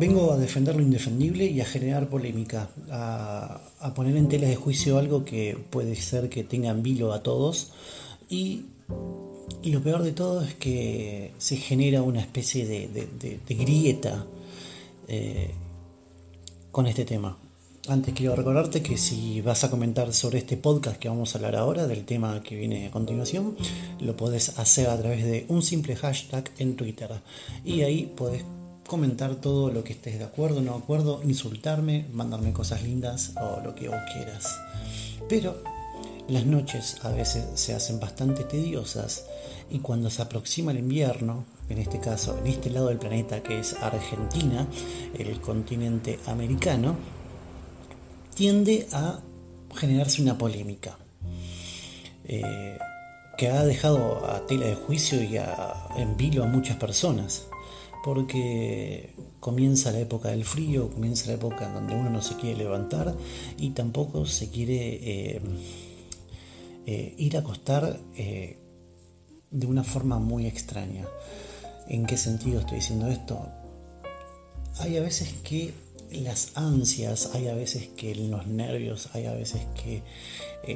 Vengo a defender lo indefendible y a generar polémica, a, poner en tela de juicio algo que puede ser que tenga en vilo a todos y, lo peor de todo es que se genera una especie de, grieta eh, con este tema. Antes quiero recordarte que si vas a comentar sobre este podcast que vamos a hablar ahora, del tema que viene a continuación, lo podés hacer a través de un simple hashtag en Twitter. Y ahí podés comentar todo lo que estés de acuerdo, no de acuerdo, insultarme, mandarme cosas lindas o lo que vos quieras. Pero las noches a veces se hacen bastante tediosas y cuando se aproxima el invierno, en este caso en este lado del planeta que es Argentina, el continente americano, tiende a generarse una polémica eh, que ha dejado a tela de juicio y en vilo a muchas personas porque comienza la época del frío, comienza la época donde uno no se quiere levantar y tampoco se quiere eh, eh, ir a acostar eh, de una forma muy extraña. ¿En qué sentido estoy diciendo esto? Hay a veces que las ansias, hay a veces que los nervios, hay a veces que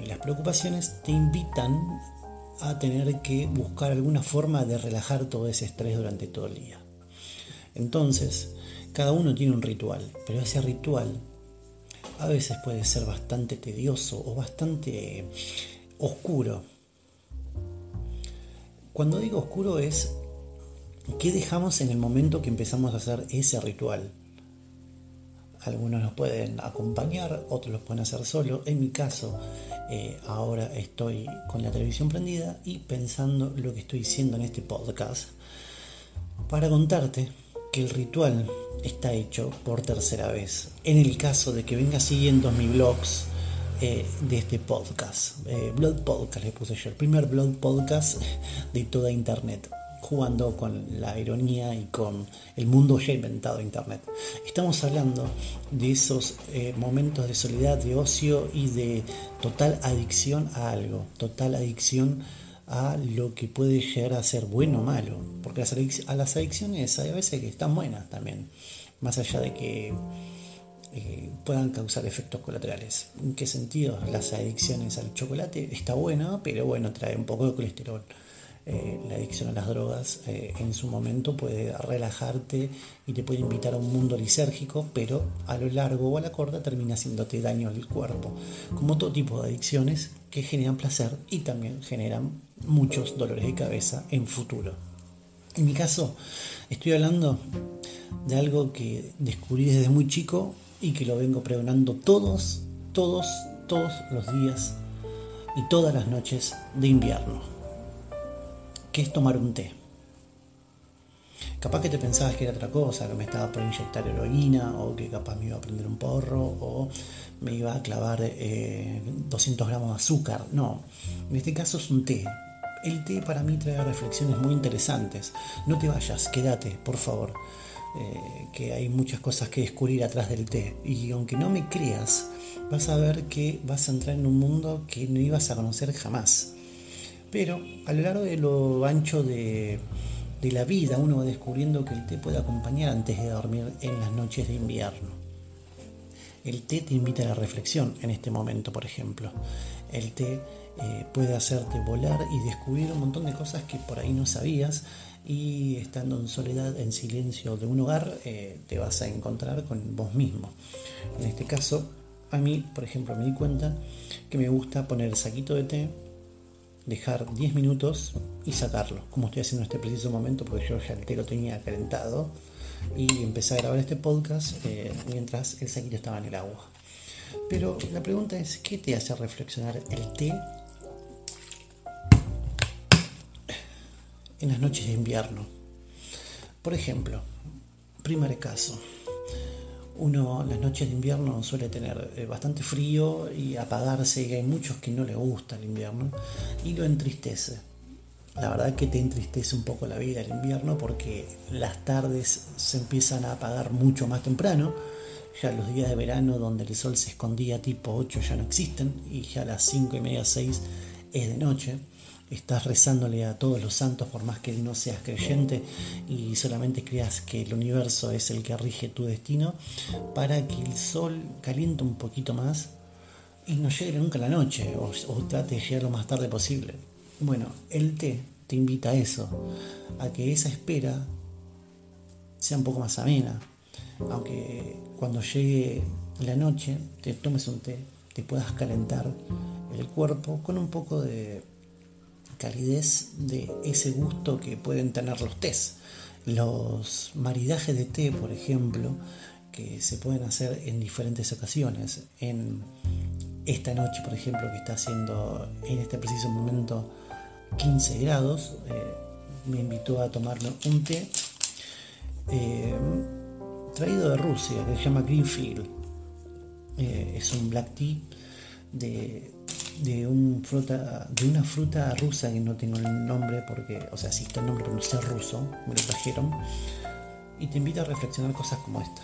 las preocupaciones te invitan a tener que buscar alguna forma de relajar todo ese estrés durante todo el día. Entonces, cada uno tiene un ritual, pero ese ritual a veces puede ser bastante tedioso o bastante oscuro. Cuando digo oscuro es qué dejamos en el momento que empezamos a hacer ese ritual. Algunos nos pueden acompañar, otros los pueden hacer solo. En mi caso, eh, ahora estoy con la televisión prendida y pensando lo que estoy diciendo en este podcast para contarte que el ritual está hecho por tercera vez. En el caso de que venga siguiendo mis blogs eh, de este podcast, eh, Blood Podcast le puse yo, el primer Blood Podcast de toda Internet, jugando con la ironía y con el mundo ya inventado de Internet. Estamos hablando de esos eh, momentos de soledad, de ocio y de total adicción a algo, total adicción a lo que puede llegar a ser bueno o malo. Porque a las adicciones hay a veces que están buenas también, más allá de que eh, puedan causar efectos colaterales. ¿En qué sentido? Las adicciones al chocolate está buena, pero bueno, trae un poco de colesterol. Eh, la adicción a las drogas eh, en su momento puede relajarte y te puede invitar a un mundo lisérgico, pero a lo largo o a la corta termina haciéndote daño al cuerpo, como todo tipo de adicciones que generan placer y también generan muchos dolores de cabeza en futuro. En mi caso, estoy hablando de algo que descubrí desde muy chico y que lo vengo pregonando todos, todos, todos los días y todas las noches de invierno que es tomar un té. Capaz que te pensabas que era otra cosa, que me estaba por inyectar heroína, o que capaz me iba a prender un porro, o me iba a clavar 200 eh, gramos de azúcar. No, en este caso es un té. El té para mí trae reflexiones muy interesantes. No te vayas, quédate, por favor. Eh, que hay muchas cosas que descubrir atrás del té. Y aunque no me creas, vas a ver que vas a entrar en un mundo que no ibas a conocer jamás. Pero a lo largo de lo ancho de, la vida uno va descubriendo que el té puede acompañar antes de dormir en las noches de invierno. El té te invita a la reflexión en este momento, por ejemplo. El té eh, puede hacerte volar y descubrir un montón de cosas que por ahí no sabías y estando en soledad, en silencio de un hogar, eh, te vas a encontrar con vos mismo. En este caso, a mí, por ejemplo, me di cuenta que me gusta poner el saquito de té dejar 10 minutos y sacarlo, como estoy haciendo en este preciso momento, porque yo ya el té lo tenía calentado y empecé a grabar este podcast eh, mientras el saquito estaba en el agua. Pero la pregunta es, ¿qué te hace reflexionar el té en las noches de invierno? Por ejemplo, primer caso, uno las noches de invierno suele tener eh, bastante frío y apagarse, y hay muchos que no le gusta el invierno y lo entristece. La verdad que te entristece un poco la vida el invierno porque las tardes se empiezan a apagar mucho más temprano. Ya los días de verano donde el sol se escondía tipo 8 ya no existen y ya a las 5 y media 6 es de noche. Estás rezándole a todos los santos por más que no seas creyente y solamente creas que el universo es el que rige tu destino para que el sol caliente un poquito más y no llegue nunca la noche o, o trate de llegar lo más tarde posible. Bueno, el té te invita a eso, a que esa espera sea un poco más amena, aunque cuando llegue la noche te tomes un té, te puedas calentar el cuerpo con un poco de calidez de ese gusto que pueden tener los tés. Los maridajes de té, por ejemplo, que se pueden hacer en diferentes ocasiones. En esta noche, por ejemplo, que está haciendo en este preciso momento 15 grados, eh, me invitó a tomarme un té eh, traído de Rusia, que se llama Greenfield. Eh, es un black tea de, de, un fruta, de una fruta rusa que no tengo el nombre porque, o sea, sí está el nombre, pero no sé ruso, me lo trajeron. Y te invita a reflexionar cosas como esta.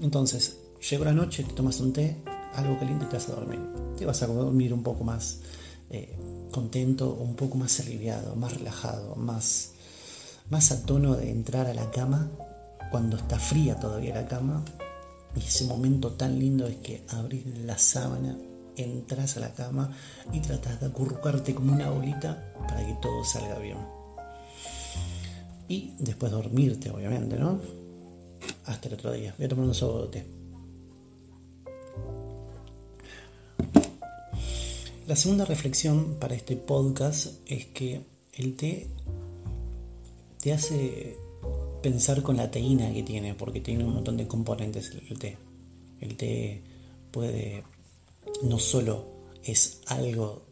Entonces, llegó la noche, te tomas un té, algo caliente y te vas a dormir. Te vas a dormir un poco más eh, contento, un poco más aliviado, más relajado, más, más a tono de entrar a la cama cuando está fría todavía la cama. Y ese momento tan lindo es que abrir la sábana, entras a la cama y tratas de acurrucarte como una bolita para que todo salga bien. Y después dormirte, obviamente, ¿no? Hasta el otro día. Voy a tomar un sobo de té. La segunda reflexión para este podcast es que el té te hace pensar con la teína que tiene, porque tiene un montón de componentes el té. El té puede, no solo es algo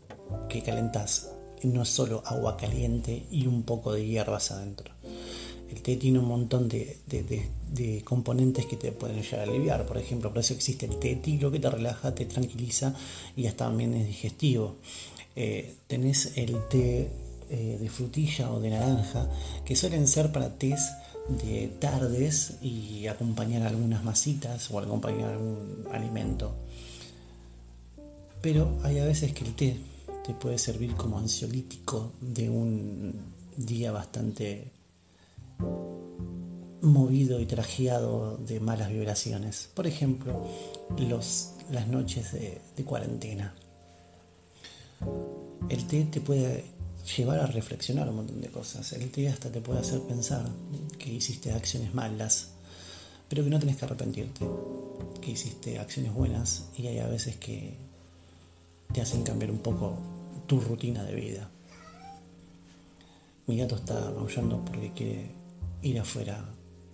que calentas, no es solo agua caliente y un poco de hierbas adentro. El té tiene un montón de, componentes que te pueden llegar a aliviar. Por ejemplo, por eso existe el té tilo que te relaja, te tranquiliza y hasta también es digestivo. Eh, tenés el té eh, de frutilla o de naranja, que suelen ser para tés de tardes y acompañar algunas masitas o acompañar algún alimento. Pero hay a veces que el té te puede servir como ansiolítico de un día bastante movido y trajeado de malas vibraciones. Por ejemplo, las noches de, de cuarentena. El té te puede llevar a reflexionar un montón de cosas. El té hasta te puede hacer pensar que hiciste acciones malas, pero que no tenés que arrepentirte, que hiciste acciones buenas y hay a veces que te hacen cambiar un poco tu rutina de vida. Mi gato está maullando porque quiere ir afuera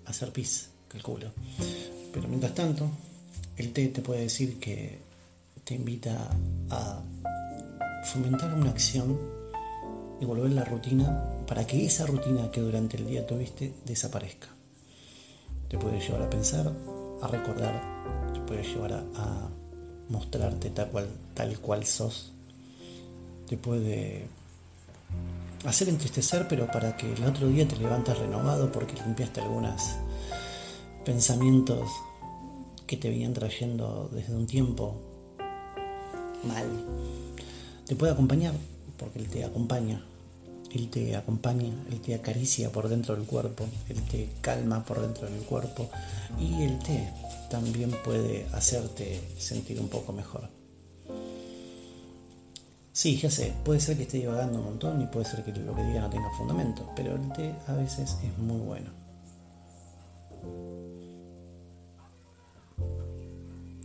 a hacer pis, calculo. Pero mientras tanto, el té te puede decir que te invita a fomentar una acción y volver la rutina para que esa rutina que durante el día tuviste desaparezca. Te puede llevar a pensar, a recordar, te puede llevar a, mostrarte tal cual, tal cual sos, te puede hacer entristecer, pero para que el otro día te levantes renovado porque limpiaste algunos pensamientos que te venían trayendo desde un tiempo mal. Te puede acompañar porque Él te acompaña él te acompaña, Él te acaricia por dentro del cuerpo, Él te calma por dentro del cuerpo y el té también puede hacerte sentir un poco mejor. Sí, ya sé, puede ser que esté divagando un montón y puede ser que lo que diga no tenga fundamento, pero el té a veces es muy bueno.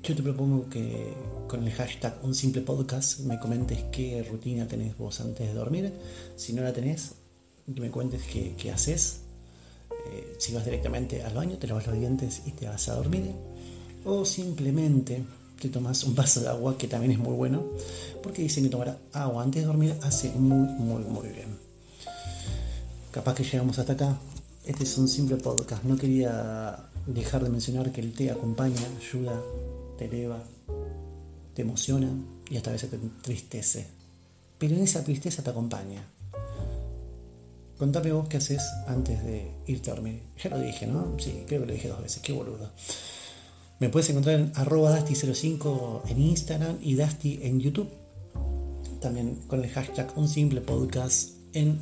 Yo te propongo que con el hashtag un simple podcast me comentes qué rutina tenés vos antes de dormir. Si no la tenés, que me cuentes qué, haces. Eh, si vas directamente al baño, te lavas los dientes y te vas a dormir. O simplemente te tomas un vaso de agua, que también es muy bueno, porque dicen que tomar agua antes de dormir hace muy, muy, muy bien. Capaz que llegamos hasta acá. Este es un simple podcast. No quería dejar de mencionar que el té acompaña, ayuda te eleva, te emociona y hasta a veces te entristece. Pero en esa tristeza te acompaña. Contame vos qué haces antes de irte a dormir. Ya lo dije, ¿no? Sí, creo que lo dije dos veces, qué boludo. Me puedes encontrar en arroba Dasti05 en Instagram y Dasti en YouTube. también con el hashtag un simple podcast en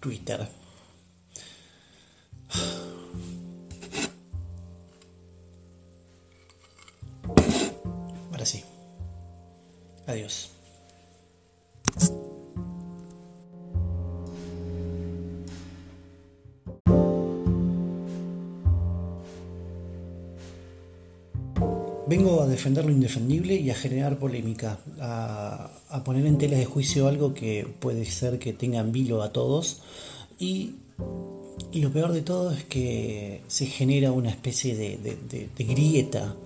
Twitter. Adiós. Vengo a defender lo indefendible y a generar polémica, a, poner en tela de juicio algo que puede ser que tenga en vilo a todos y, lo peor de todo es que se genera una especie de, grieta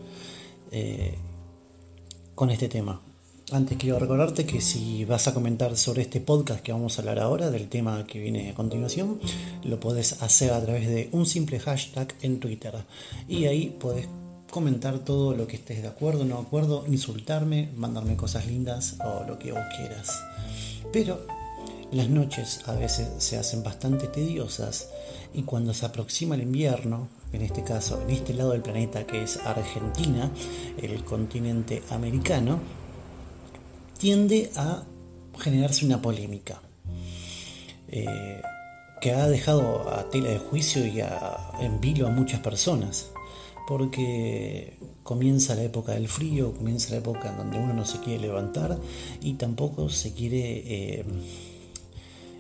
eh, con este tema. Antes quiero recordarte que si vas a comentar sobre este podcast que vamos a hablar ahora, del tema que viene a continuación, lo podés hacer a través de un simple hashtag en Twitter. Y ahí podés comentar todo lo que estés de acuerdo, no de acuerdo, insultarme, mandarme cosas lindas o lo que vos quieras. Pero las noches a veces se hacen bastante tediosas y cuando se aproxima el invierno, en este caso en este lado del planeta que es Argentina, el continente americano, tiende a generarse una polémica. Eh, que ha dejado a tela de juicio y en vilo a muchas personas porque comienza la época del frío, comienza la época en donde uno no se quiere levantar y tampoco se quiere eh,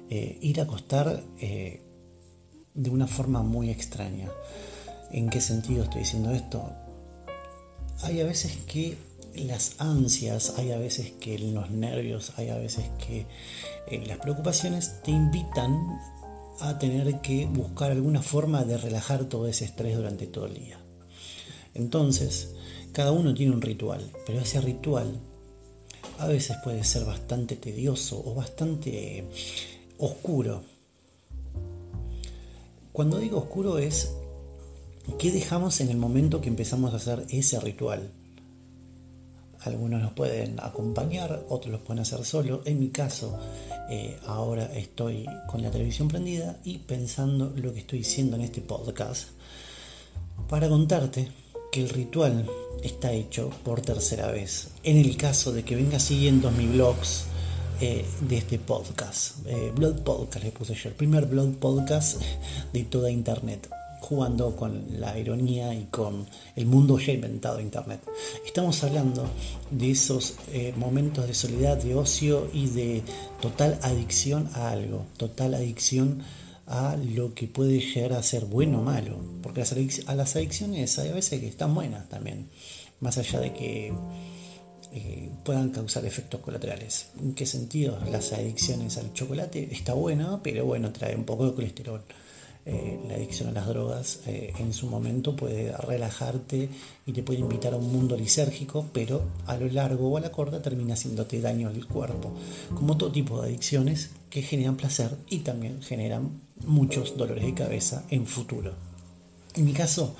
eh, ir a acostar de una forma muy extraña. ¿En qué sentido estoy diciendo esto? Hay a veces que las ansias, hay a veces que los nervios, hay a veces que las preocupaciones te invitan a tener que buscar alguna forma de relajar todo ese estrés durante todo el día. Entonces, cada uno tiene un ritual, pero ese ritual a veces puede ser bastante tedioso o bastante oscuro. Cuando digo oscuro es qué dejamos en el momento que empezamos a hacer ese ritual. Algunos nos pueden acompañar, otros los pueden hacer solo. En mi caso, eh, ahora estoy con la televisión prendida y pensando lo que estoy diciendo en este podcast para contarte el ritual está hecho por tercera vez. En el caso de que venga siguiendo mis blogs eh, de este podcast, eh, Blood Podcast le puse yo, el primer Blood Podcast de toda Internet, jugando con la ironía y con el mundo ya inventado Internet. Estamos hablando de esos eh, momentos de soledad, de ocio y de total adicción a algo, total adicción a lo que puede llegar a ser bueno o malo. Porque las a las adicciones hay veces que están buenas también, más allá de que eh, puedan causar efectos colaterales. ¿En qué sentido? Las adicciones al chocolate está buena, pero bueno, trae un poco de colesterol. Eh, la adicción a las drogas eh, en su momento puede relajarte y te puede invitar a un mundo lisérgico, pero a lo largo o a la corta termina haciéndote daño al cuerpo, como todo tipo de adicciones que generan placer y también generan muchos dolores de cabeza en futuro. En mi caso,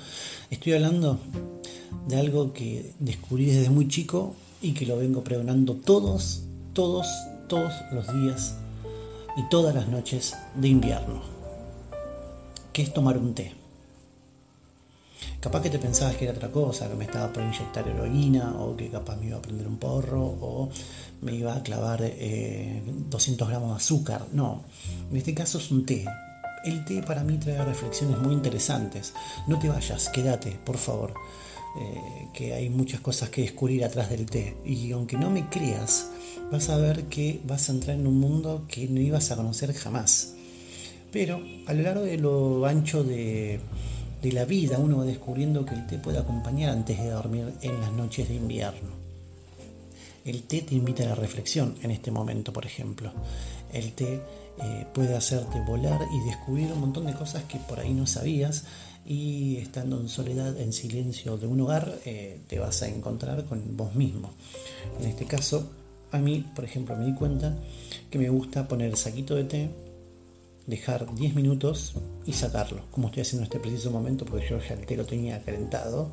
estoy hablando de algo que descubrí desde muy chico y que lo vengo pregonando todos, todos, todos los días y todas las noches de invierno que es tomar un té. Capaz que te pensabas que era otra cosa, que me estaba por inyectar heroína, o que capaz me iba a prender un porro, o me iba a clavar 200 eh, gramos de azúcar. No, en este caso es un té. El té para mí trae reflexiones muy interesantes. No te vayas, quédate, por favor. Eh, que hay muchas cosas que descubrir atrás del té. Y aunque no me creas, vas a ver que vas a entrar en un mundo que no ibas a conocer jamás. Pero a lo largo de lo ancho de, la vida uno va descubriendo que el té puede acompañar antes de dormir en las noches de invierno. El té te invita a la reflexión en este momento, por ejemplo. El té eh, puede hacerte volar y descubrir un montón de cosas que por ahí no sabías y estando en soledad, en silencio de un hogar, eh, te vas a encontrar con vos mismo. En este caso, a mí, por ejemplo, me di cuenta que me gusta poner saquito de té dejar 10 minutos y sacarlo, como estoy haciendo en este preciso momento, porque yo ya el té lo tenía calentado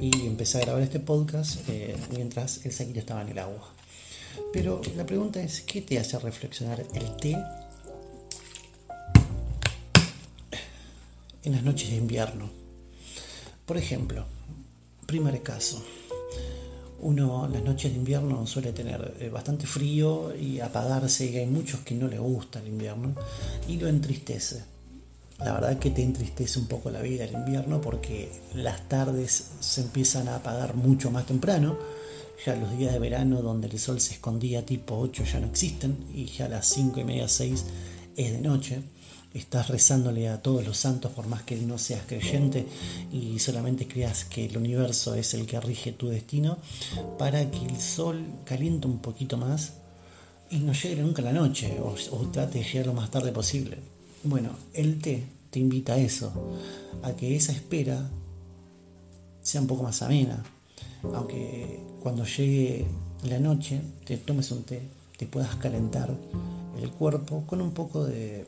y empecé a grabar este podcast eh, mientras el saquito estaba en el agua. Pero la pregunta es, ¿qué te hace reflexionar el té en las noches de invierno? Por ejemplo, primer caso, uno las noches de invierno suele tener eh, bastante frío y apagarse y hay muchos que no le gusta el invierno y lo entristece. La verdad que te entristece un poco la vida el invierno porque las tardes se empiezan a apagar mucho más temprano. Ya los días de verano donde el sol se escondía tipo 8 ya no existen y ya a las 5 y media 6 es de noche estás rezándole a todos los santos por más que no seas creyente y solamente creas que el universo es el que rige tu destino, para que el sol caliente un poquito más y no llegue nunca la noche o, trate de llegar lo más tarde posible. Bueno, el té te invita a eso, a que esa espera sea un poco más amena, aunque cuando llegue la noche te tomes un té, te puedas calentar el cuerpo con un poco de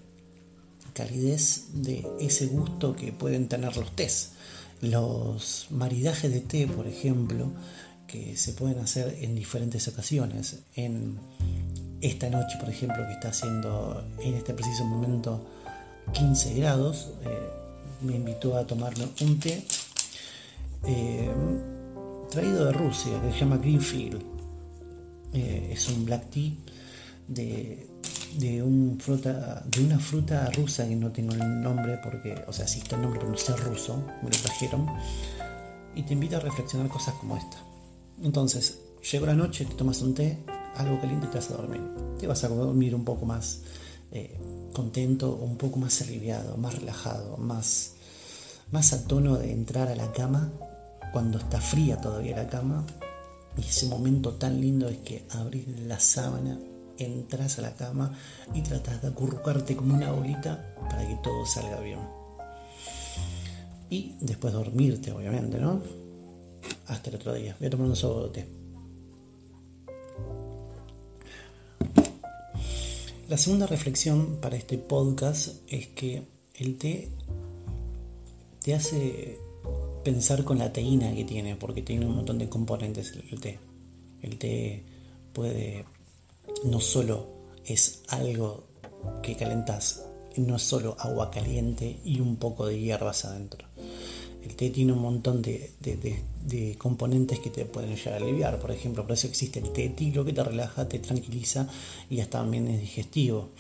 calidez de ese gusto que pueden tener los tés. Los maridajes de té, por ejemplo, que se pueden hacer en diferentes ocasiones. En esta noche, por ejemplo, que está haciendo en este preciso momento 15 grados, eh, me invitó a tomarme un té eh, traído de Rusia, que se llama Greenfield. Eh, es un black tea de de, un fruta, de una fruta rusa que no tengo el nombre porque, o sea, sí está el nombre, pero no sé ruso, me lo trajeron, y te invita a reflexionar cosas como esta. Entonces, llegó la noche, te tomas un té, algo caliente y te vas a dormir. Te vas a dormir un poco más eh, contento, un poco más aliviado, más relajado, más, más a tono de entrar a la cama cuando está fría todavía la cama. Y ese momento tan lindo es que abrir la sábana entras a la cama y tratas de acurrucarte como una bolita para que todo salga bien. Y después dormirte, obviamente, ¿no? Hasta el otro día. Voy a tomar un sobo de té. La segunda reflexión para este podcast es que el té te hace pensar con la teína que tiene, porque tiene un montón de componentes el té. El té puede no solo es algo que calentas, no es solo agua caliente y un poco de hierbas adentro. El té tiene un montón de, componentes que te pueden llegar a aliviar. Por ejemplo, por eso existe el té tilo que te relaja, te tranquiliza y hasta también es digestivo.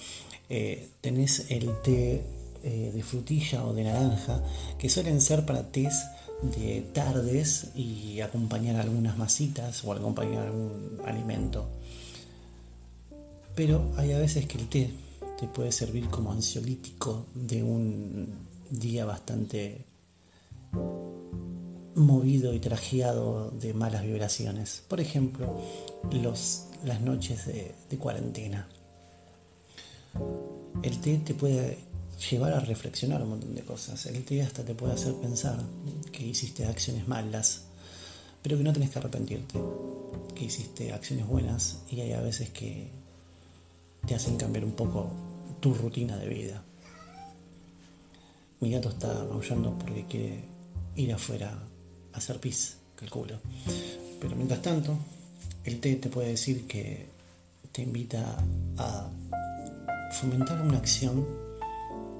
Eh, tenés el té eh, de frutilla o de naranja que suelen ser para tés de tardes y acompañar algunas masitas o acompañar algún alimento. Pero hay a veces que el té te puede servir como ansiolítico de un día bastante movido y trajeado de malas vibraciones. Por ejemplo, las noches de, de cuarentena. El té te puede llevar a reflexionar un montón de cosas. El té hasta te puede hacer pensar que hiciste acciones malas, pero que no tenés que arrepentirte. Que hiciste acciones buenas y hay a veces que te hacen cambiar un poco tu rutina de vida. Mi gato está maullando porque quiere ir afuera a hacer pis, calculo. Pero mientras tanto, el té te puede decir que te invita a fomentar una acción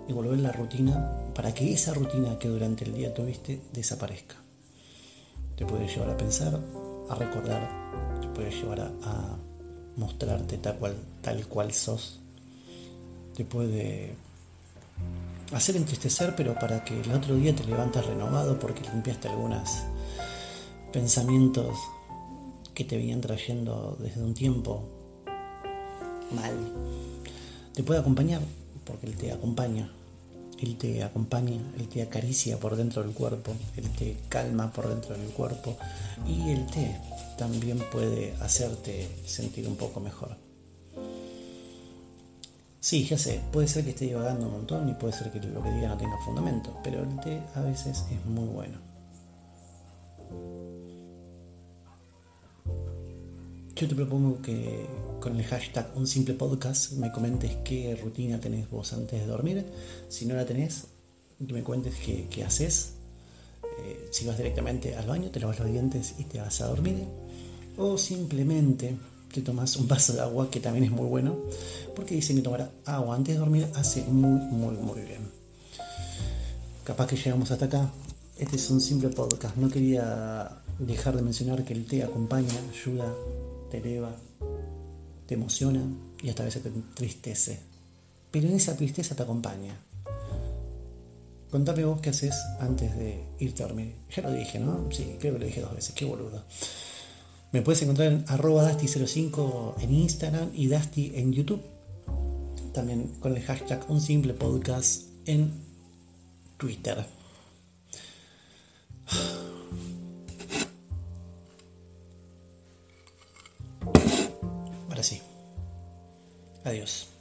y volver la rutina para que esa rutina que durante el día tuviste desaparezca. Te puede llevar a pensar, a recordar, te puede llevar a mostrarte tal cual, tal cual sos. Te puede hacer entristecer, pero para que el otro día te levantes renovado porque limpiaste algunos pensamientos que te venían trayendo desde un tiempo mal. Te puede acompañar porque Él te acompaña. Él te acompaña, Él te acaricia por dentro del cuerpo, Él te calma por dentro del cuerpo y Él te también puede hacerte sentir un poco mejor. Sí, ya sé, puede ser que esté divagando un montón y puede ser que lo que diga no tenga fundamento, pero el té a veces es muy bueno. Yo te propongo que con el hashtag un simple podcast me comentes qué rutina tenés vos antes de dormir. Si no la tenés, que me cuentes qué, haces. Eh, si vas directamente al baño, te lavas los dientes y te vas a dormir o simplemente te tomas un vaso de agua que también es muy bueno porque dicen que tomar agua antes de dormir hace muy muy muy bien capaz que llegamos hasta acá este es un simple podcast no quería dejar de mencionar que el té acompaña, ayuda, te eleva, te emociona y hasta a veces te entristece. Pero en esa tristeza te acompaña. Contame vos qué haces antes de irte a dormir. Ya lo dije, ¿no? Sí, creo que lo dije dos veces, qué boludo. Me puedes encontrar en arroba Dasti05 en Instagram y Dasti en YouTube. También con el hashtag Un Simple Podcast en Twitter. Ahora sí. Adiós.